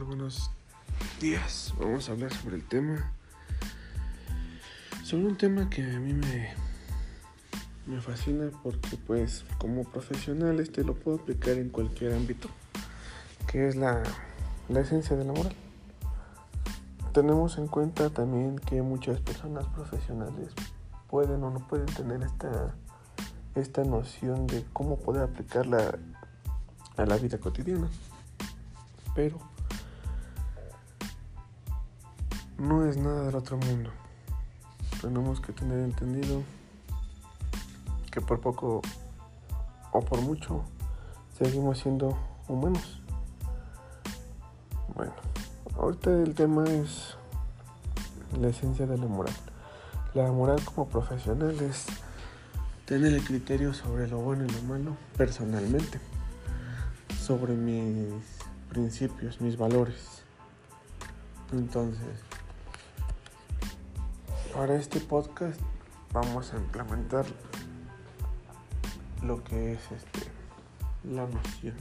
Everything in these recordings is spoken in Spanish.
Buenos días. Vamos a hablar sobre el tema. Sobre un tema que a mí me, me fascina porque pues como profesional este lo puedo aplicar en cualquier ámbito, que es la, la esencia de la moral. Tenemos en cuenta también que muchas personas profesionales pueden o no pueden tener esta, esta noción de cómo poder aplicarla a la vida cotidiana. Pero no es nada del otro mundo. Tenemos que tener entendido que por poco o por mucho seguimos siendo humanos. Bueno, ahorita el tema es la esencia de la moral. La moral como profesional es tener el criterio sobre lo bueno y lo malo personalmente, sobre mis principios, mis valores. Entonces, para este podcast vamos a implementar lo que es este la noción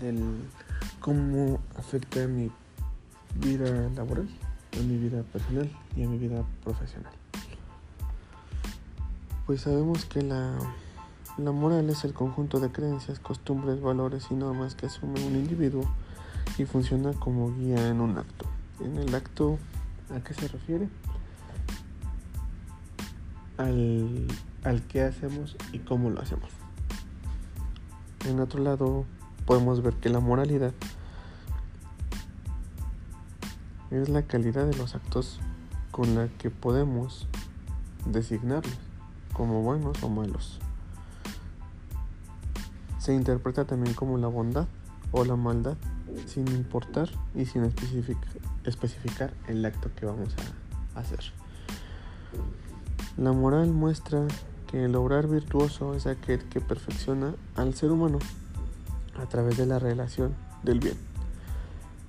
del cómo afecta a mi vida laboral, a mi vida personal y a mi vida profesional. Pues sabemos que la, la moral es el conjunto de creencias, costumbres, valores y normas que asume un individuo y funciona como guía en un acto. En el acto, ¿a qué se refiere? Al, al qué hacemos y cómo lo hacemos. En otro lado, podemos ver que la moralidad es la calidad de los actos con la que podemos designarlos como buenos o malos. Se interpreta también como la bondad o la maldad sin importar y sin especificar, especificar el acto que vamos a hacer. La moral muestra que el obrar virtuoso es aquel que perfecciona al ser humano a través de la relación del bien.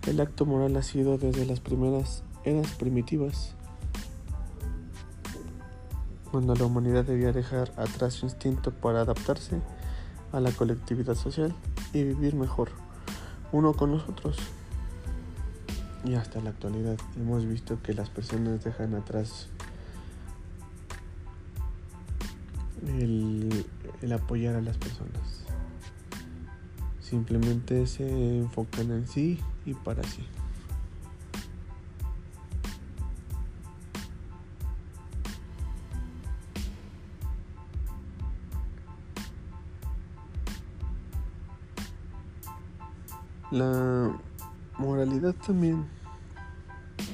El acto moral ha sido desde las primeras eras primitivas, cuando la humanidad debía dejar atrás su instinto para adaptarse a la colectividad social y vivir mejor uno con los otros. Y hasta la actualidad hemos visto que las personas dejan atrás el, apoyar a las personas. Simplemente se enfocan en sí y para sí. La moralidad también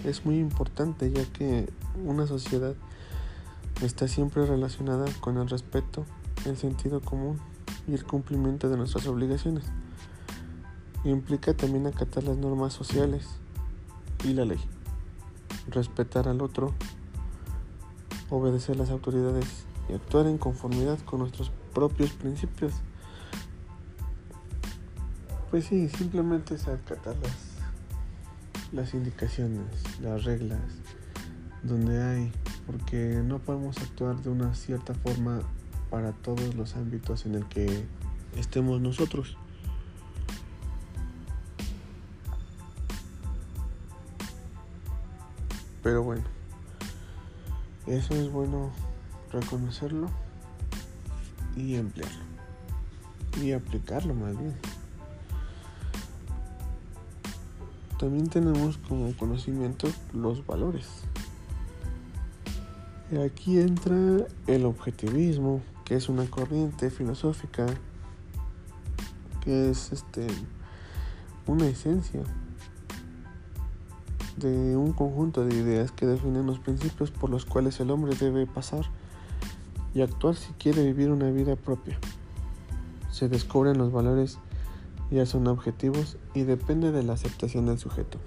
es muy importante ya que una sociedad está siempre relacionada con el respeto, el sentido común y el cumplimiento de nuestras obligaciones. Implica también acatar las normas sociales y la ley, respetar al otro, obedecer las autoridades y actuar en conformidad con nuestros propios principios. Pues sí, simplemente es acatar las, las indicaciones, las reglas, donde hay porque no podemos actuar de una cierta forma para todos los ámbitos en el que estemos nosotros. Pero bueno, eso es bueno reconocerlo y emplearlo. Y aplicarlo más bien. También tenemos como conocimiento los valores. Aquí entra el objetivismo, que es una corriente filosófica, que es este una esencia de un conjunto de ideas que definen los principios por los cuales el hombre debe pasar y actuar si quiere vivir una vida propia. Se descubren los valores, ya son objetivos y depende de la aceptación del sujeto.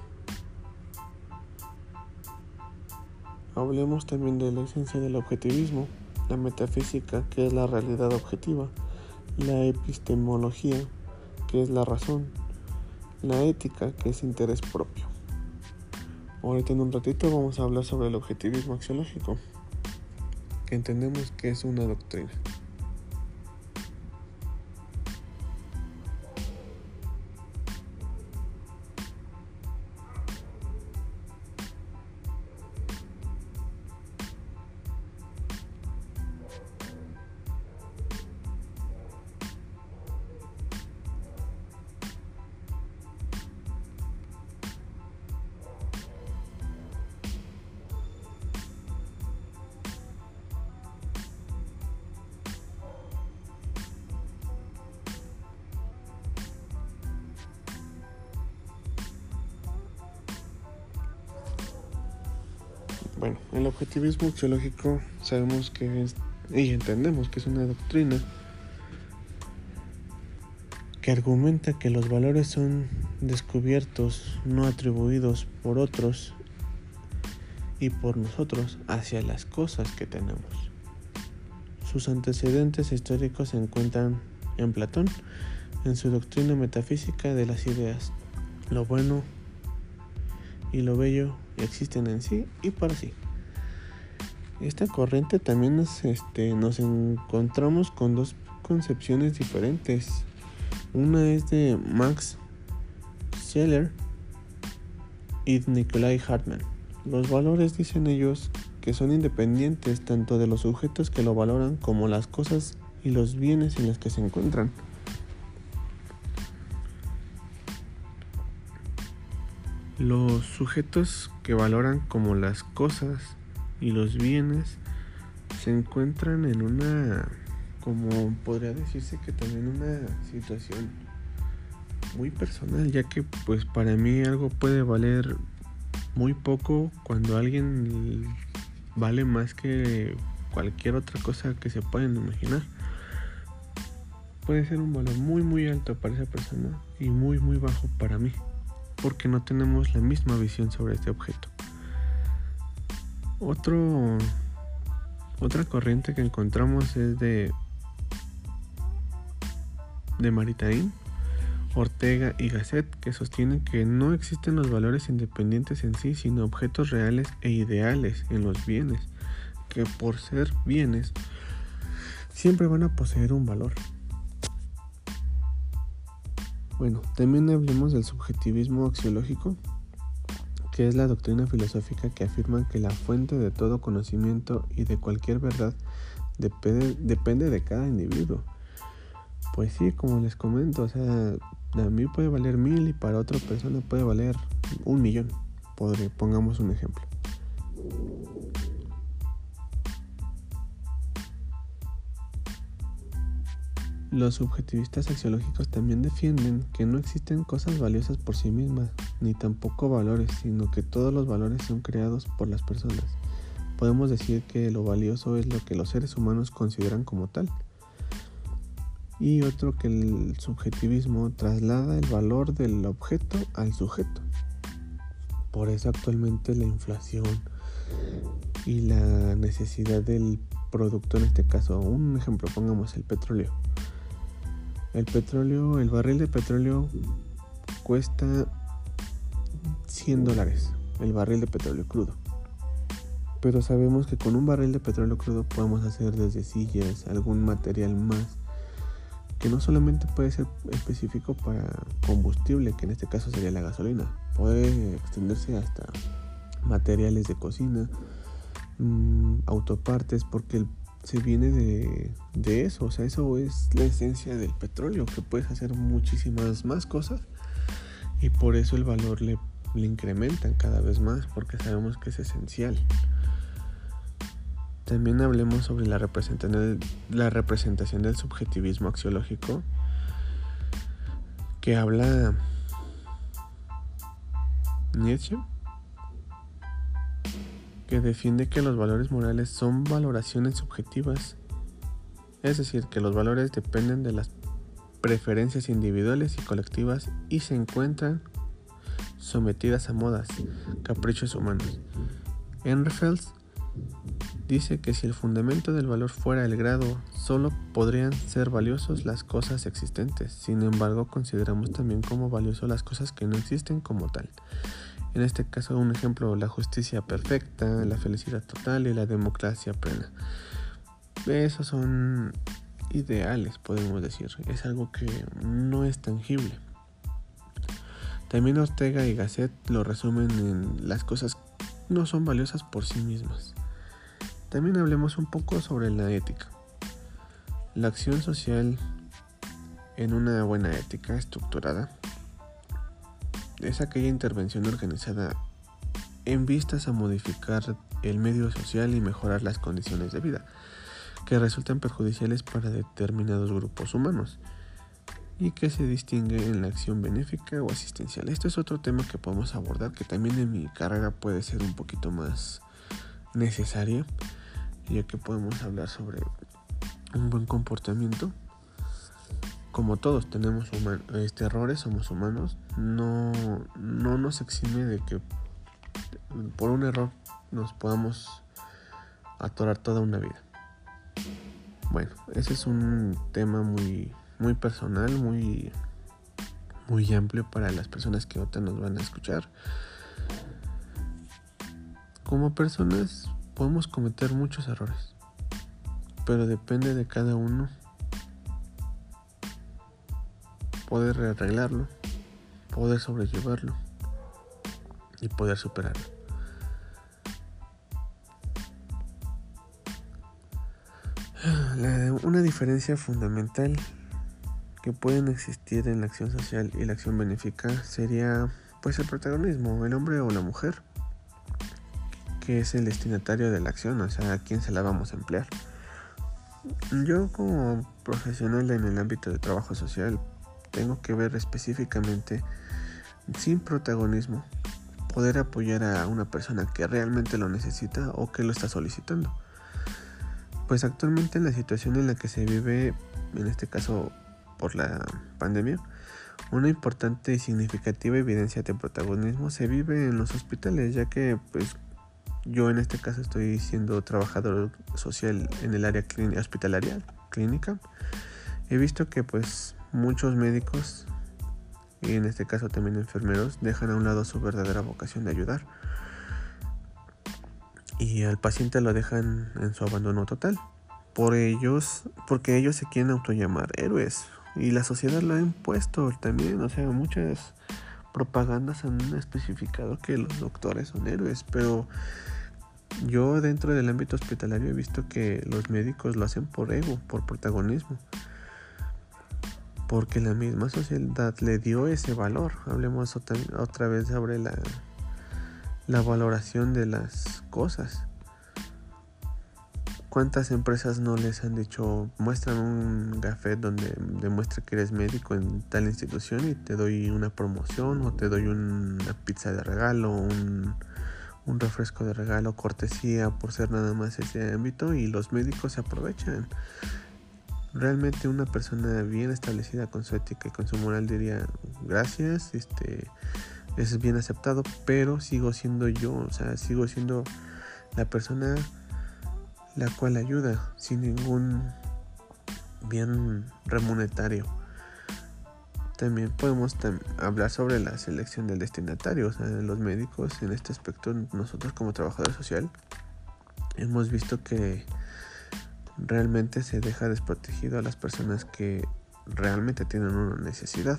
Hablemos también de la esencia del objetivismo, la metafísica, que es la realidad objetiva, la epistemología, que es la razón, la ética, que es interés propio. Ahorita en un ratito vamos a hablar sobre el objetivismo axiológico, que entendemos que es una doctrina. Bueno, el objetivismo axiológico sabemos que es y entendemos que es una doctrina que argumenta que los valores son descubiertos, no atribuidos por otros y por nosotros hacia las cosas que tenemos. Sus antecedentes históricos se encuentran en Platón, en su doctrina metafísica de las ideas. Lo bueno y lo bello existen en sí y para sí. Esta corriente también nos, este, encontramos con dos concepciones diferentes. Una es de Max Scheler y Nikolai Hartmann. Los valores, dicen ellos, que son independientes tanto de los sujetos que lo valoran como las cosas y los bienes en los que se encuentran. Los sujetos que valoran como las cosas y los bienes se encuentran en una, como podría decirse que también una situación muy personal, ya que pues para mí algo puede valer muy poco cuando alguien vale más que cualquier otra cosa que se puedan imaginar. Puede ser un valor muy muy alto para esa persona y muy muy bajo para mí porque no tenemos la misma visión sobre este objeto. Otra corriente que encontramos es de, de Maritain, Ortega y Gasset, que sostienen que no existen los valores independientes en sí, sino objetos reales e ideales en los bienes, que por ser bienes siempre van a poseer un valor. Bueno, también hablemos del subjetivismo axiológico, que es la doctrina filosófica que afirma que la fuente de todo conocimiento y de cualquier verdad depende, depende de cada individuo. Pues sí, como les comento, o sea, a mí puede valer mil y para otra persona puede valer un millón. Pongamos un ejemplo. Los subjetivistas axiológicos también defienden que no existen cosas valiosas por sí mismas, ni tampoco valores, sino que todos los valores son creados por las personas. Podemos decir que lo valioso es lo que los seres humanos consideran como tal. Y otro que el subjetivismo traslada el valor del objeto al sujeto. Por eso actualmente la inflación y la necesidad del producto, en este caso, un ejemplo, pongamos el petróleo el petróleo, el barril de petróleo cuesta 100 dólares, el barril de petróleo crudo. Pero sabemos que con un barril de petróleo crudo podemos hacer desde sillas, algún material más, que no solamente puede ser específico para combustible, que en este caso sería la gasolina, puede extenderse hasta materiales de cocina, mm, autopartes, porque el se viene de, eso, o sea, eso es la esencia del petróleo, que puedes hacer muchísimas más cosas y por eso el valor le, le incrementan cada vez más, porque sabemos que es esencial. También hablemos sobre la representación, la representación del subjetivismo axiológico, que habla Nietzsche que defiende que los valores morales son valoraciones subjetivas, es decir, que los valores dependen de las preferencias individuales y colectivas y se encuentran sometidas a modas, caprichos humanos. Enrefels dice que si el fundamento del valor fuera el grado, solo podrían ser valiosos las cosas existentes. Sin embargo, consideramos también como valioso las cosas que no existen como tal. En este caso, un ejemplo, la justicia perfecta, la felicidad total y la democracia plena. Esos son ideales, podemos decir. Es algo que no es tangible. También Ortega y Gasset lo resumen en las cosas no son valiosas por sí mismas. También hablemos un poco sobre la ética. La acción social en una buena ética estructurada es aquella intervención organizada en vistas a modificar el medio social y mejorar las condiciones de vida que resultan perjudiciales para determinados grupos humanos y que se distingue en la acción benéfica o asistencial. Esto es otro tema que podemos abordar que también en mi carrera puede ser un poquito más necesaria, ya que podemos hablar sobre un buen comportamiento. Como todos tenemos este, errores, somos humanos, no, no nos exime de que por un error nos podamos atorar toda una vida. Bueno, ese es un tema muy, muy personal, muy, muy amplio para las personas que ahorita nos van a escuchar. Como personas podemos cometer muchos errores, pero depende de cada uno poder arreglarlo, poder sobrellevarlo y poder superarlo. una diferencia fundamental que pueden existir en la acción social y la acción benéfica sería pues el protagonismo, el hombre o la mujer, que es el destinatario de la acción, o sea, a quién se la vamos a emplear. Yo como profesional en el ámbito de trabajo social tengo que ver específicamente sin protagonismo poder apoyar a una persona que realmente lo necesita o que lo está solicitando. Pues actualmente en la situación en la que se vive, en este caso por la pandemia, una importante y significativa evidencia de protagonismo se vive en los hospitales, ya que pues yo en este caso estoy siendo trabajador social en el área hospitalaria, clínica. He visto que pues muchos médicos y en este caso también enfermeros dejan a un lado su verdadera vocación de ayudar y al paciente lo dejan en su abandono total. Por ellos, porque ellos se quieren autollamar héroes y la sociedad lo ha impuesto también, o sea, muchas propagandas han especificado que los doctores son héroes, pero yo dentro del ámbito hospitalario he visto que los médicos lo hacen por ego, por protagonismo. Porque la misma sociedad le dio ese valor. Hablemos otra vez sobre la valoración de las cosas. ¿Cuántas empresas no les han dicho, muestran un gafet donde demuestra que eres médico en tal institución y te doy una promoción o te doy una pizza de regalo, un, un refresco de regalo, cortesía por ser nada más ese ámbito y los médicos se aprovechan? Realmente una persona bien establecida con su ética y con su moral diría gracias, este es bien aceptado, pero sigo siendo yo, o sea, sigo siendo la persona la cual ayuda sin ningún bien remunerario. También podemos hablar sobre la selección del destinatario, o sea, los médicos en este aspecto, nosotros como trabajador social, hemos visto que realmente se deja desprotegido a las personas que realmente tienen una necesidad.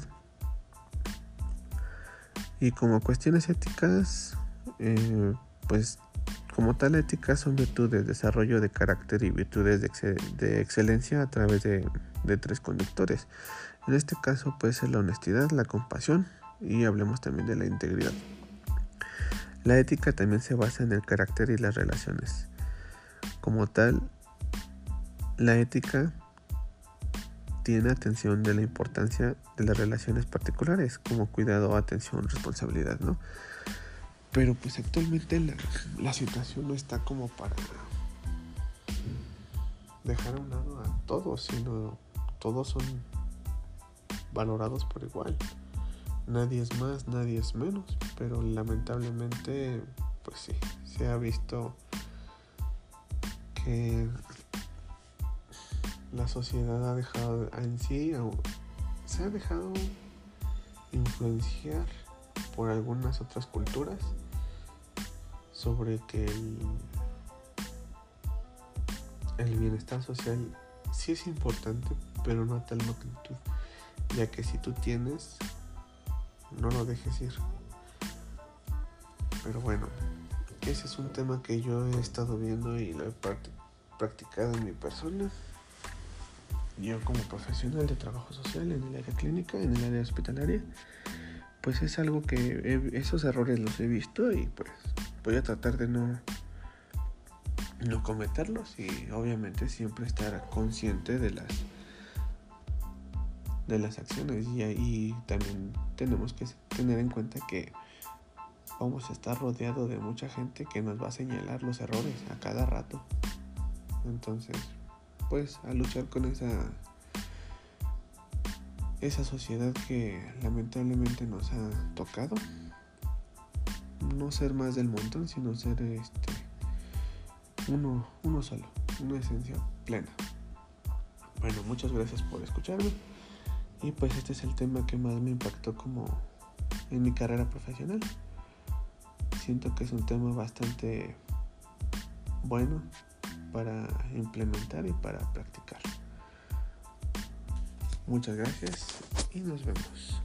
Y como cuestiones éticas, eh, pues como tal ética son virtudes, desarrollo de carácter y virtudes de, excelencia a través de, de, tres conductores. En este caso puede ser la honestidad, la compasión y hablemos también de la integridad. La ética también se basa en el carácter y las relaciones. Como tal, la ética tiene atención de la importancia de las relaciones particulares, como cuidado, atención, responsabilidad, ¿no? Pero pues actualmente la, situación no está como para dejar a un lado a todos, sino todos son valorados por igual. Nadie es más, nadie es menos, pero lamentablemente, pues sí, se ha visto que la sociedad ha dejado en sí, se ha dejado influenciar por algunas otras culturas sobre que el, el bienestar social sí es importante, pero no a tal magnitud, ya que si tú tienes, no lo dejes ir. Pero bueno, ese es un tema que yo he estado viendo y lo he practicado en mi persona yo como profesional de trabajo social en el área clínica, en el área hospitalaria, pues es algo que esos errores los he visto y pues voy a tratar de no, no cometerlos y obviamente siempre estar consciente de las de las acciones y ahí también tenemos que tener en cuenta que vamos a estar rodeados de mucha gente que nos va a señalar los errores a cada rato. Entonces, pues a luchar con esa esa sociedad que lamentablemente nos ha tocado. No ser más del montón, sino ser este uno, uno solo, una esencia plena. Bueno, muchas gracias por escucharme. Y pues este es el tema que más me impactó como en mi carrera profesional. Siento que es un tema bastante bueno para implementar y para practicar. Muchas gracias y nos vemos.